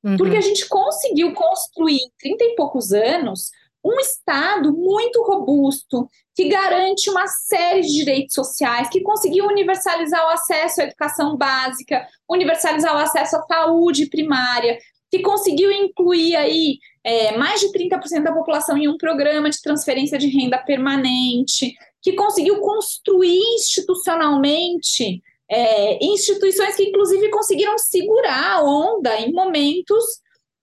Uhum. Porque a gente conseguiu construir em 30 e poucos anos um Estado muito robusto, que garante uma série de direitos sociais, que conseguiu universalizar o acesso à educação básica, universalizar o acesso à saúde primária, que conseguiu incluir aí é, mais de 30% da população em um programa de transferência de renda permanente, que conseguiu construir institucionalmente é, instituições que, inclusive, conseguiram segurar a onda em momentos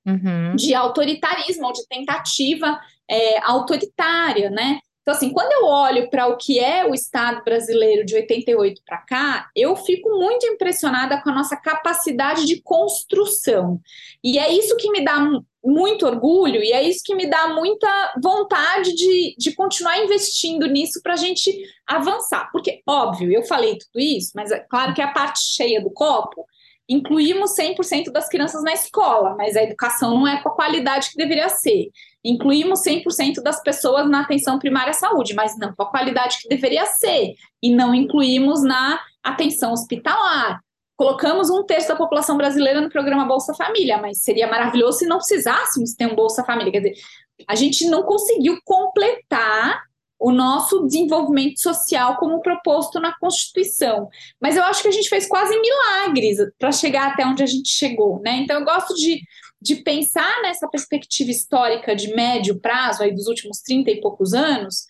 uhum. de autoritarismo ou de tentativa é, autoritária, né? Então, assim, quando eu olho para o que é o Estado brasileiro de 88 para cá, eu fico muito impressionada com a nossa capacidade de construção. E é isso que me dá muito orgulho e é isso que me dá muita vontade de, de continuar investindo nisso para a gente avançar. Porque, óbvio, eu falei tudo isso, mas é claro que a parte cheia do copo incluímos 100% das crianças na escola, mas a educação não é com a qualidade que deveria ser. Incluímos 100% das pessoas na atenção primária à saúde, mas não com a qualidade que deveria ser. E não incluímos na atenção hospitalar. Colocamos um terço da população brasileira no programa Bolsa Família, mas seria maravilhoso se não precisássemos ter um Bolsa Família. Quer dizer, a gente não conseguiu completar o nosso desenvolvimento social como proposto na Constituição. Mas eu acho que a gente fez quase milagres para chegar até onde a gente chegou, né? Então eu gosto de, de pensar nessa perspectiva histórica de médio prazo, aí dos últimos 30 e poucos anos,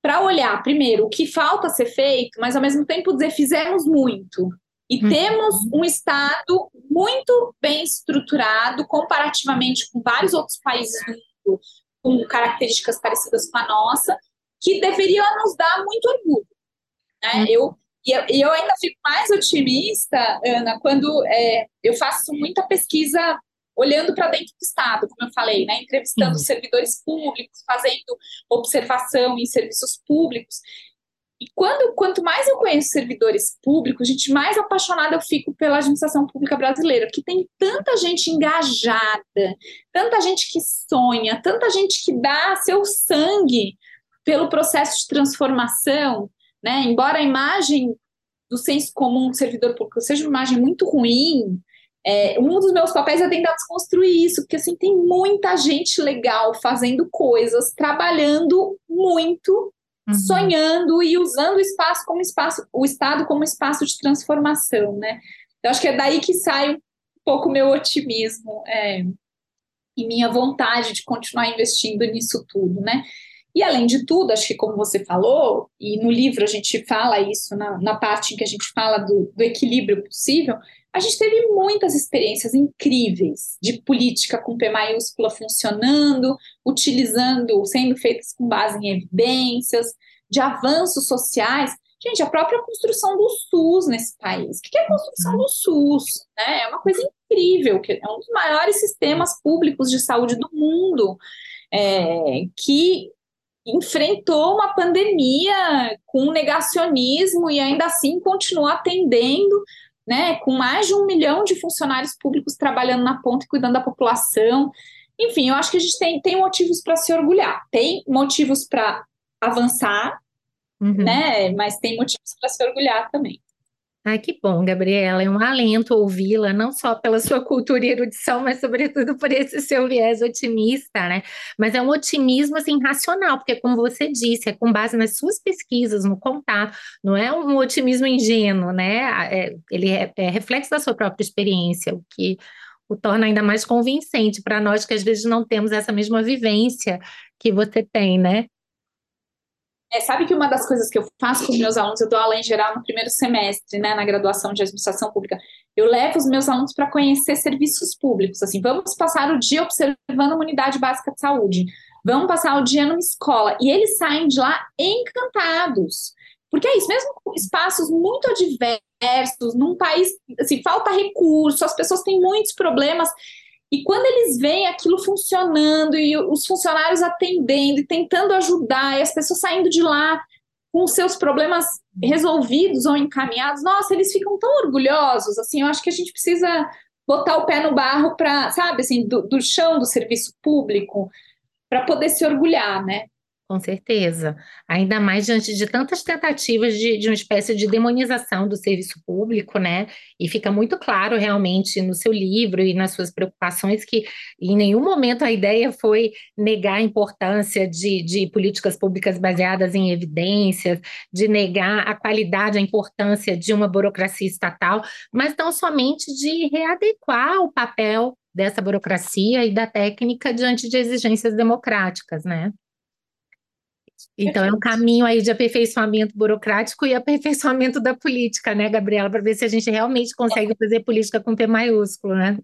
para olhar, primeiro, o que falta ser feito, mas ao mesmo tempo dizer fizemos muito. E uhum. temos um Estado muito bem estruturado, comparativamente com vários outros países do mundo, com características parecidas com a nossa, que deveria nos dar muito orgulho. Né? Uhum. Eu, e eu, eu, ainda fico mais otimista, Ana, quando é, eu faço muita pesquisa olhando para dentro do Estado, como eu falei, né? entrevistando uhum. servidores públicos, fazendo observação em serviços públicos. E quando, quanto mais eu conheço servidores públicos, gente, mais apaixonada eu fico pela administração pública brasileira, que tem tanta gente engajada, tanta gente que sonha, tanta gente que dá seu sangue pelo processo de transformação, né? Embora a imagem do senso comum do servidor público seja uma imagem muito ruim, é, um dos meus papéis é tentar desconstruir isso, porque assim tem muita gente legal fazendo coisas, trabalhando muito, uhum. sonhando e usando o espaço como espaço, o Estado como espaço de transformação, né? Eu acho que é daí que sai um pouco o meu otimismo é, e minha vontade de continuar investindo nisso tudo, né? E além de tudo, acho que como você falou, e no livro a gente fala isso, na, na parte em que a gente fala do, do equilíbrio possível, a gente teve muitas experiências incríveis de política com P maiúscula funcionando, utilizando, sendo feitas com base em evidências, de avanços sociais. Gente, a própria construção do SUS nesse país. O que é a construção do SUS? Né? É uma coisa incrível, que é um dos maiores sistemas públicos de saúde do mundo, é, que enfrentou uma pandemia com negacionismo e ainda assim continuou atendendo, né, com mais de um milhão de funcionários públicos trabalhando na ponta e cuidando da população. Enfim, eu acho que a gente tem, tem motivos para se orgulhar, tem motivos para avançar, uhum. né, mas tem motivos para se orgulhar também. Ai, que bom, Gabriela. É um alento ouvi-la, não só pela sua cultura e erudição, mas sobretudo por esse seu viés otimista, né? Mas é um otimismo, assim, racional, porque como você disse, é com base nas suas pesquisas, no contato, não é um otimismo ingênuo, né? É, ele é, é reflexo da sua própria experiência, o que o torna ainda mais convincente para nós que às vezes não temos essa mesma vivência que você tem, né? É, sabe que uma das coisas que eu faço com os meus alunos, eu dou aula em geral no primeiro semestre, né, na graduação de administração pública, eu levo os meus alunos para conhecer serviços públicos, assim, vamos passar o dia observando uma unidade básica de saúde, vamos passar o dia numa escola, e eles saem de lá encantados, Porque é isso, mesmo com espaços muito adversos, num país, assim, falta recurso, as pessoas têm muitos problemas, e quando eles veem aquilo funcionando e os funcionários atendendo e tentando ajudar, e as pessoas saindo de lá com seus problemas resolvidos ou encaminhados, nossa, eles ficam tão orgulhosos, assim, eu acho que a gente precisa botar o pé no barro para, sabe, assim, do, do chão do serviço público, para poder se orgulhar, né? Com certeza. Ainda mais diante de tantas tentativas de, de uma espécie de demonização do serviço público, né? E fica muito claro realmente no seu livro e nas suas preocupações que em nenhum momento a ideia foi negar a importância de, de políticas públicas baseadas em evidências, de negar a qualidade, a importância de uma burocracia estatal, mas não somente de readequar o papel dessa burocracia e da técnica diante de exigências democráticas, né? Então, é um caminho aí de aperfeiçoamento burocrático e aperfeiçoamento da política, né, Gabriela, para ver se a gente realmente consegue fazer política com P maiúsculo, né?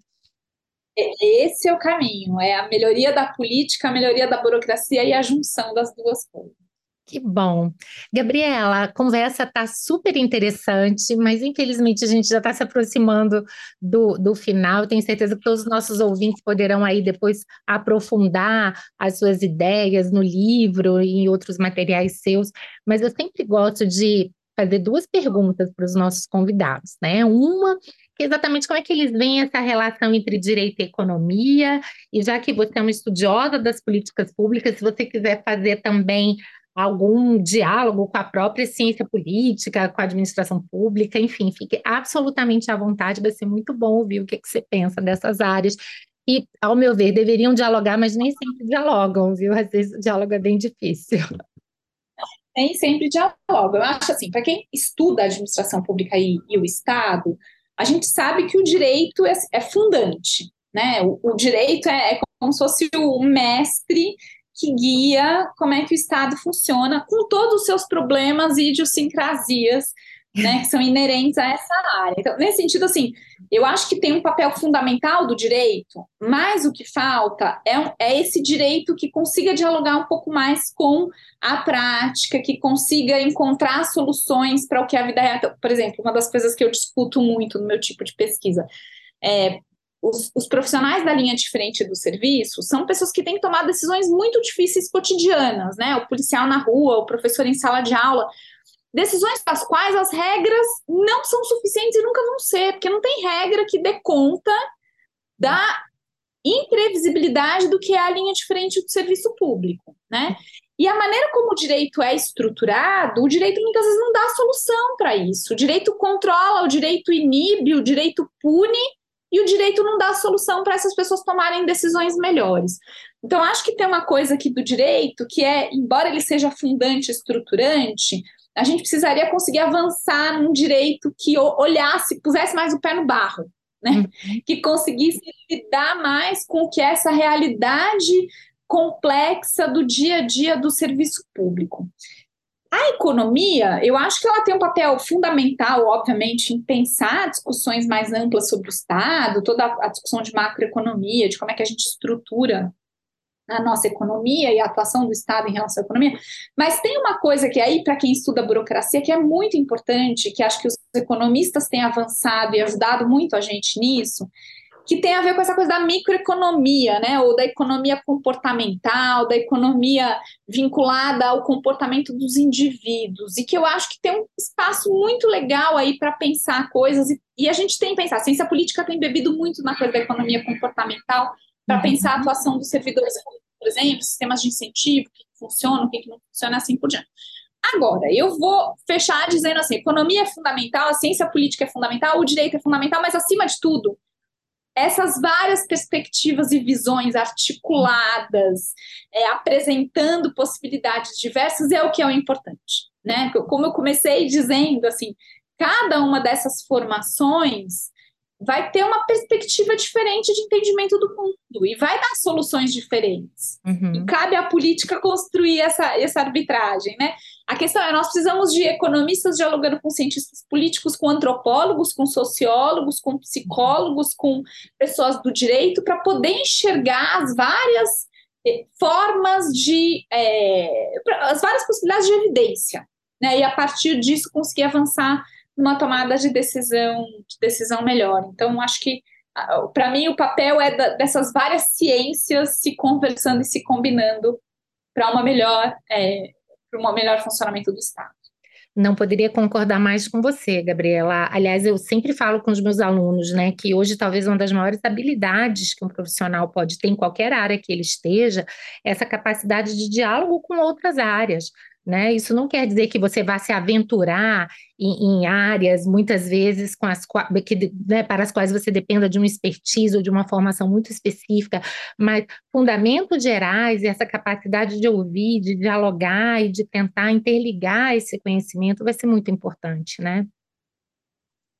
Esse é o caminho, é a melhoria da política, a melhoria da burocracia e a junção das duas coisas. Que bom. Gabriela, a conversa está super interessante, mas infelizmente a gente já está se aproximando do, do final. Tenho certeza que todos os nossos ouvintes poderão aí depois aprofundar as suas ideias no livro e em outros materiais seus, mas eu sempre gosto de fazer duas perguntas para os nossos convidados, né? Uma que é exatamente como é que eles veem essa relação entre direito e economia, e já que você é uma estudiosa das políticas públicas, se você quiser fazer também algum diálogo com a própria ciência política, com a administração pública, enfim, fique absolutamente à vontade, vai ser muito bom ouvir o que, que você pensa dessas áreas. E, ao meu ver, deveriam dialogar, mas nem sempre dialogam, viu? Às vezes o diálogo é bem difícil. Nem sempre dialogam. Eu acho assim, para quem estuda a administração pública e, e, o Estado, a gente sabe que o direito é, é fundante, né? O, o direito é, é como se fosse o mestre que guia como é que o Estado funciona, com todos os seus problemas e idiosincrasias, né, que são inerentes a essa área. Então, nesse sentido, assim, eu acho que tem um papel fundamental do direito, mas o que falta é, é esse direito que consiga dialogar um pouco mais com a prática, que consiga encontrar soluções para o que a vida é. Por exemplo, uma das coisas que eu discuto muito no meu tipo de pesquisa é os, os, profissionais da linha de frente do serviço são pessoas que têm que tomar decisões muito difíceis cotidianas, né? O policial na rua, o professor em sala de aula. Decisões das quais as regras não são suficientes e nunca vão ser, porque não tem regra que dê conta da imprevisibilidade do que é a linha de frente do serviço público, né? E a maneira como o direito é estruturado, o direito muitas vezes não dá solução para isso. O direito controla, o direito inibe, o direito pune, e o direito não dá solução para essas pessoas tomarem decisões melhores. Então, acho que tem uma coisa aqui do direito que é, embora ele seja fundante, estruturante, a gente precisaria conseguir avançar num direito que olhasse, pusesse mais o pé no barro, né? Uhum. Que conseguisse lidar mais com o que é essa realidade complexa do dia a dia do serviço público. A economia, eu acho que ela tem um papel fundamental, obviamente, em pensar discussões mais amplas sobre o Estado, toda a discussão de macroeconomia, de como é que a gente estrutura a nossa economia e a atuação do Estado em relação à economia. Mas tem uma coisa que aí, para quem estuda burocracia, que é muito importante, que acho que os economistas têm avançado e ajudado muito a gente nisso, que tem a ver com essa coisa da microeconomia, né? Ou da economia comportamental, da economia vinculada ao comportamento dos indivíduos, e que eu acho que tem um espaço muito legal aí para pensar coisas, e, e, a gente tem que pensar, a ciência política tem bebido muito na coisa da economia comportamental para uhum. pensar a atuação dos servidores por exemplo, sistemas de incentivo, o que funciona, o que não funciona, assim por diante. Agora, eu vou fechar dizendo assim: economia é fundamental, a ciência política é fundamental, o direito é fundamental, mas acima de tudo, essas várias perspectivas e visões articuladas, é, apresentando possibilidades diversas, é o que é o importante. Né? Como eu comecei dizendo, assim, cada uma dessas formações vai ter uma perspectiva diferente de entendimento do mundo e vai dar soluções diferentes. Uhum. E cabe à política construir essa, essa arbitragem, né? A questão é, nós precisamos de economistas dialogando com cientistas políticos, com antropólogos, com sociólogos, com psicólogos, com pessoas do direito, para poder enxergar as várias eh, formas de... É, as várias possibilidades de evidência, né? E a partir disso conseguir avançar numa tomada de decisão, de decisão melhor. Então, acho que para mim o papel é da, dessas várias ciências se conversando e se combinando para uma melhor, é, para um melhor funcionamento do Estado. Não poderia concordar mais com você, Gabriela. Aliás, eu sempre falo com os meus alunos, né, que hoje talvez uma das maiores habilidades que um profissional pode ter em qualquer área que ele esteja, é essa capacidade de diálogo com outras áreas. Né? Isso não quer dizer que você vá se aventurar em, em áreas, muitas vezes, com as, que, né, para as quais você dependa de uma expertise ou de uma formação muito específica, mas fundamentos gerais e essa capacidade de ouvir, de dialogar e de tentar interligar esse conhecimento vai ser muito importante, né?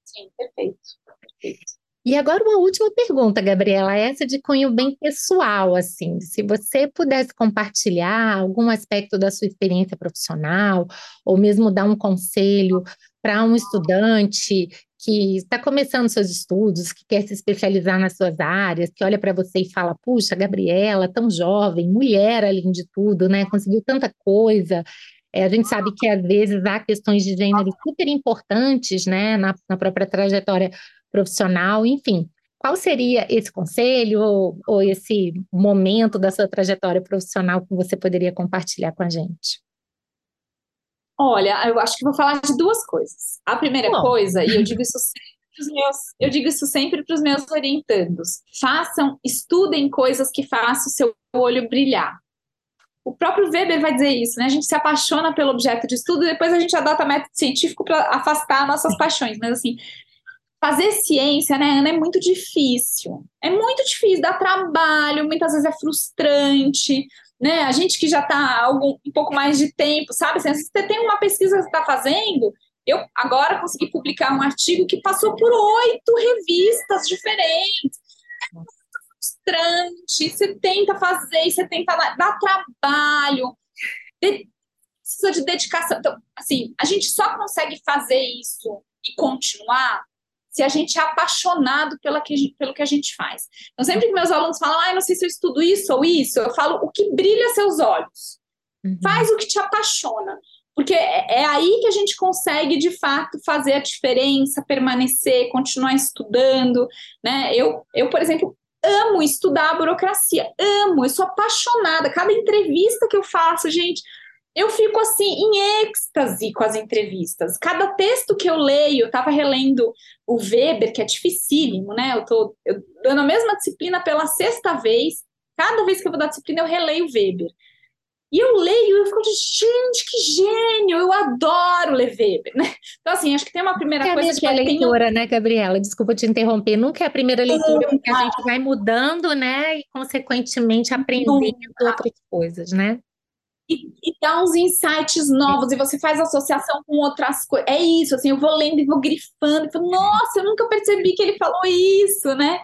Sim, perfeito. perfeito. E agora uma última pergunta, Gabriela, essa de cunho bem pessoal, assim, se você pudesse compartilhar algum aspecto da sua experiência profissional, ou mesmo dar um conselho para um estudante que está começando seus estudos, que quer se especializar nas suas áreas, que olha para você e fala, puxa, Gabriela, tão jovem, mulher além de tudo, né, conseguiu tanta coisa, é, a gente sabe que às vezes há questões de gênero super importantes, né, na, na própria trajetória profissional, enfim. Qual seria esse conselho ou, ou esse momento da sua trajetória profissional que você poderia compartilhar com a gente? Olha, eu acho que vou falar de duas coisas. A primeira Bom. coisa, e eu digo isso sempre para os meus, eu digo isso sempre para os meus orientandos: façam, estudem coisas que façam o seu olho brilhar. O próprio Weber vai dizer isso, né? A gente se apaixona pelo objeto de estudo e depois a gente adota método científico para afastar nossas paixões. Mas assim, fazer ciência, né, Ana, é muito difícil. É muito difícil, dá trabalho, muitas vezes é frustrante, né? A gente que já está um pouco mais de tempo, sabe? Assim, se você tem uma pesquisa que você está fazendo, eu agora consegui publicar um artigo que passou por oito revistas diferentes. É muito frustrante. Você tenta fazer, você tenta dar trabalho. Precisa de dedicação. Então, assim, a gente só consegue fazer isso e continuar se a gente é apaixonado pela que, pelo que a gente faz. Então, sempre que meus alunos falam, ah, não sei se eu estudo isso ou isso, eu falo o que brilha seus olhos. Uhum. Faz o que te apaixona. Porque é, é aí que a gente consegue, de fato, fazer a diferença, permanecer, continuar estudando. Né? Eu, eu, por exemplo, amo estudar a burocracia, amo, eu sou apaixonada. Cada entrevista que eu faço, gente, eu fico assim em êxtase com as entrevistas. Cada texto que eu leio, eu estava relendo o Weber, que é dificílimo, né? Eu estou dando a mesma disciplina pela sexta vez. Cada vez que eu vou dar disciplina, eu releio o Weber. E eu leio e eu fico gente, que gênio! Eu adoro ler Weber, né? Então, assim, acho que tem uma primeira Nunca coisa é a que é leitura, né, Gabriela? Desculpa te interromper. Nunca é a primeira leitura, porque a gente vai mudando, né? E, consequentemente, aprendendo outras coisas, né? E, e dá uns insights novos, e você faz associação com outras coisas. É isso, assim, eu vou lendo e vou grifando, e falo, nossa, eu nunca percebi que ele falou isso, né?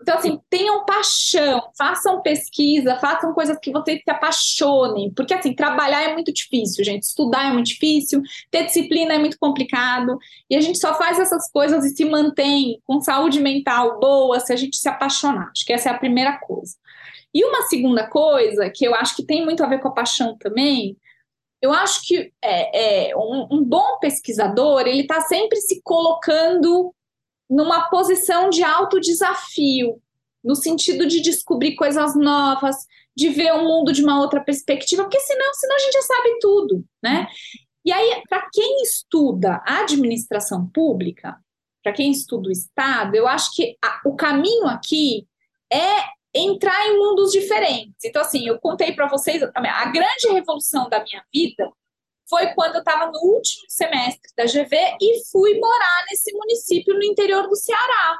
Então, assim, tenham paixão, façam pesquisa, façam coisas que vocês se apaixonem, porque, assim, trabalhar é muito difícil, gente, estudar é muito difícil, ter disciplina é muito complicado, e a gente só faz essas coisas e se mantém com saúde mental boa se a gente se apaixonar. Acho que essa é a primeira coisa. E uma segunda coisa, que eu acho que tem muito a ver com a paixão também, eu acho que é, é um, um, bom pesquisador, ele está sempre se colocando numa posição de alto desafio, no sentido de descobrir coisas novas, de ver o mundo de uma outra perspectiva, porque senão, senão a gente já sabe tudo, né? E aí, para quem estuda administração pública, para quem estuda o Estado, eu acho que a, o caminho aqui é entrar em mundos diferentes. Então, assim, eu contei para vocês, a grande revolução da minha vida foi quando eu estava no último semestre da GV e fui morar nesse município no interior do Ceará.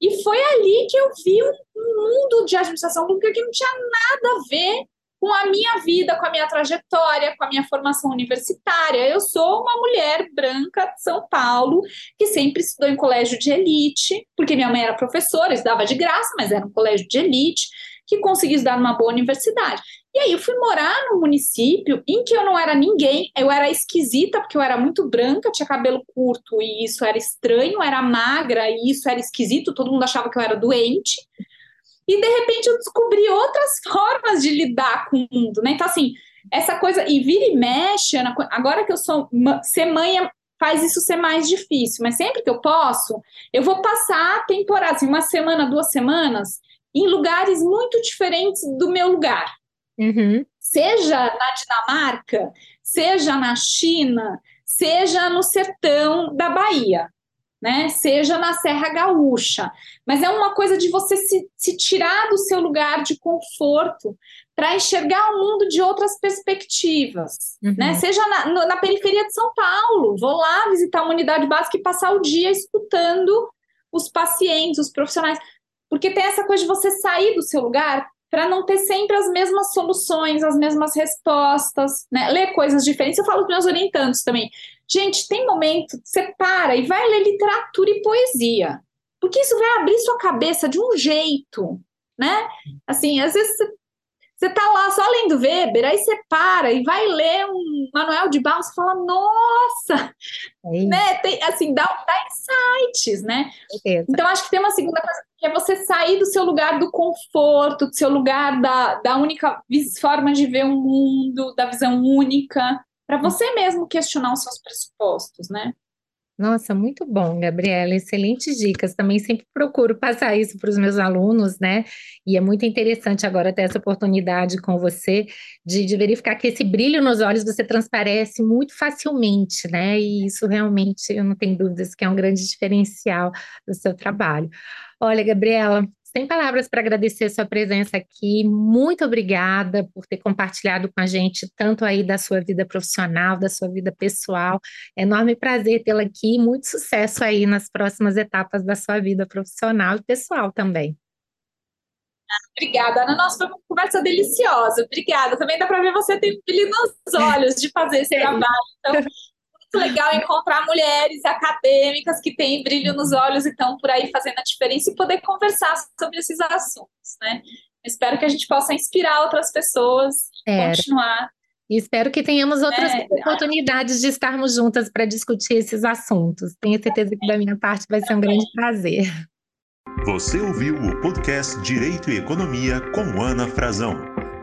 E foi ali que eu vi um mundo de administração pública que não tinha nada a ver com a minha vida, com a minha trajetória, com a minha formação universitária. Eu sou uma mulher branca de São Paulo, que sempre estudou em colégio de elite, porque minha mãe era professora, estudava de graça, mas era um colégio de elite, que conseguia estudar numa boa universidade. E aí eu fui morar num município em que eu não era ninguém, eu era esquisita, porque eu era muito branca, tinha cabelo curto e isso era estranho, era magra e isso era esquisito, todo mundo achava que eu era doente. E de repente eu descobri outras formas de lidar com o mundo, né? Então, assim, essa coisa, e vira e mexe, agora que eu sou, ser mãe é, faz isso ser mais difícil, mas sempre que eu posso, eu vou passar temporada, assim, uma semana, duas semanas, em lugares muito diferentes do meu lugar. Uhum. Seja na Dinamarca, seja na China, seja no sertão da Bahia, né? Seja na Serra Gaúcha. Mas é uma coisa de você se, se tirar do seu lugar de conforto para enxergar o mundo de outras perspectivas, uhum. né? Seja na, na periferia de São Paulo, vou lá visitar uma unidade básica e passar o dia escutando os pacientes, os profissionais, porque tem essa coisa de você sair do seu lugar para não ter sempre as mesmas soluções, as mesmas respostas, né? Ler coisas diferentes. Eu falo com meus orientantes também. Gente, tem momento, você para e vai ler literatura e poesia. Porque isso vai abrir sua cabeça de um jeito, né? Assim, às vezes você tá lá só lendo Weber, aí você para e vai ler um Manuel de Barros e fala, nossa, é né? Tem, assim, dá, dá insights, né? Então, acho que tem uma segunda coisa, que é você sair do seu lugar do conforto, do seu lugar da, da única forma de ver o mundo, da visão única, para você mesmo questionar os seus pressupostos, né? Nossa, muito bom, Gabriela. Excelentes dicas. Também sempre procuro passar isso para os meus alunos, né? E é muito interessante agora ter essa oportunidade com você de, de, verificar que esse brilho nos olhos você transparece muito facilmente, né? E isso realmente, eu não tenho dúvidas que é um grande diferencial do seu trabalho. Olha, Gabriela, sem palavras para agradecer a sua presença aqui. Muito obrigada por ter compartilhado com a gente tanto aí da sua vida profissional, da sua vida pessoal. É enorme prazer tê-la aqui. Muito sucesso aí nas próximas etapas da sua vida profissional e pessoal também. Obrigada, Ana. Nossa, foi uma conversa deliciosa. Obrigada. Também dá para ver você tem brilho nos olhos de fazer esse trabalho. Então, legal encontrar mulheres acadêmicas que têm brilho nos olhos e estão por aí fazendo a diferença e poder conversar sobre esses assuntos, né? Espero que a gente possa inspirar outras pessoas e continuar. E espero que tenhamos outras é, oportunidades de estarmos juntas para discutir esses assuntos. Tenho certeza que da minha parte vai ser um grande prazer. Você ouviu o podcast Direito e Economia com Ana Frazão.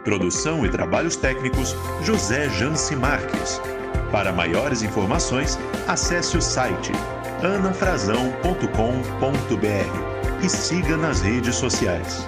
Produção e trabalhos técnicos José Janci Marques. Para maiores informações, acesse o site anafrazão.com.br e siga nas redes sociais.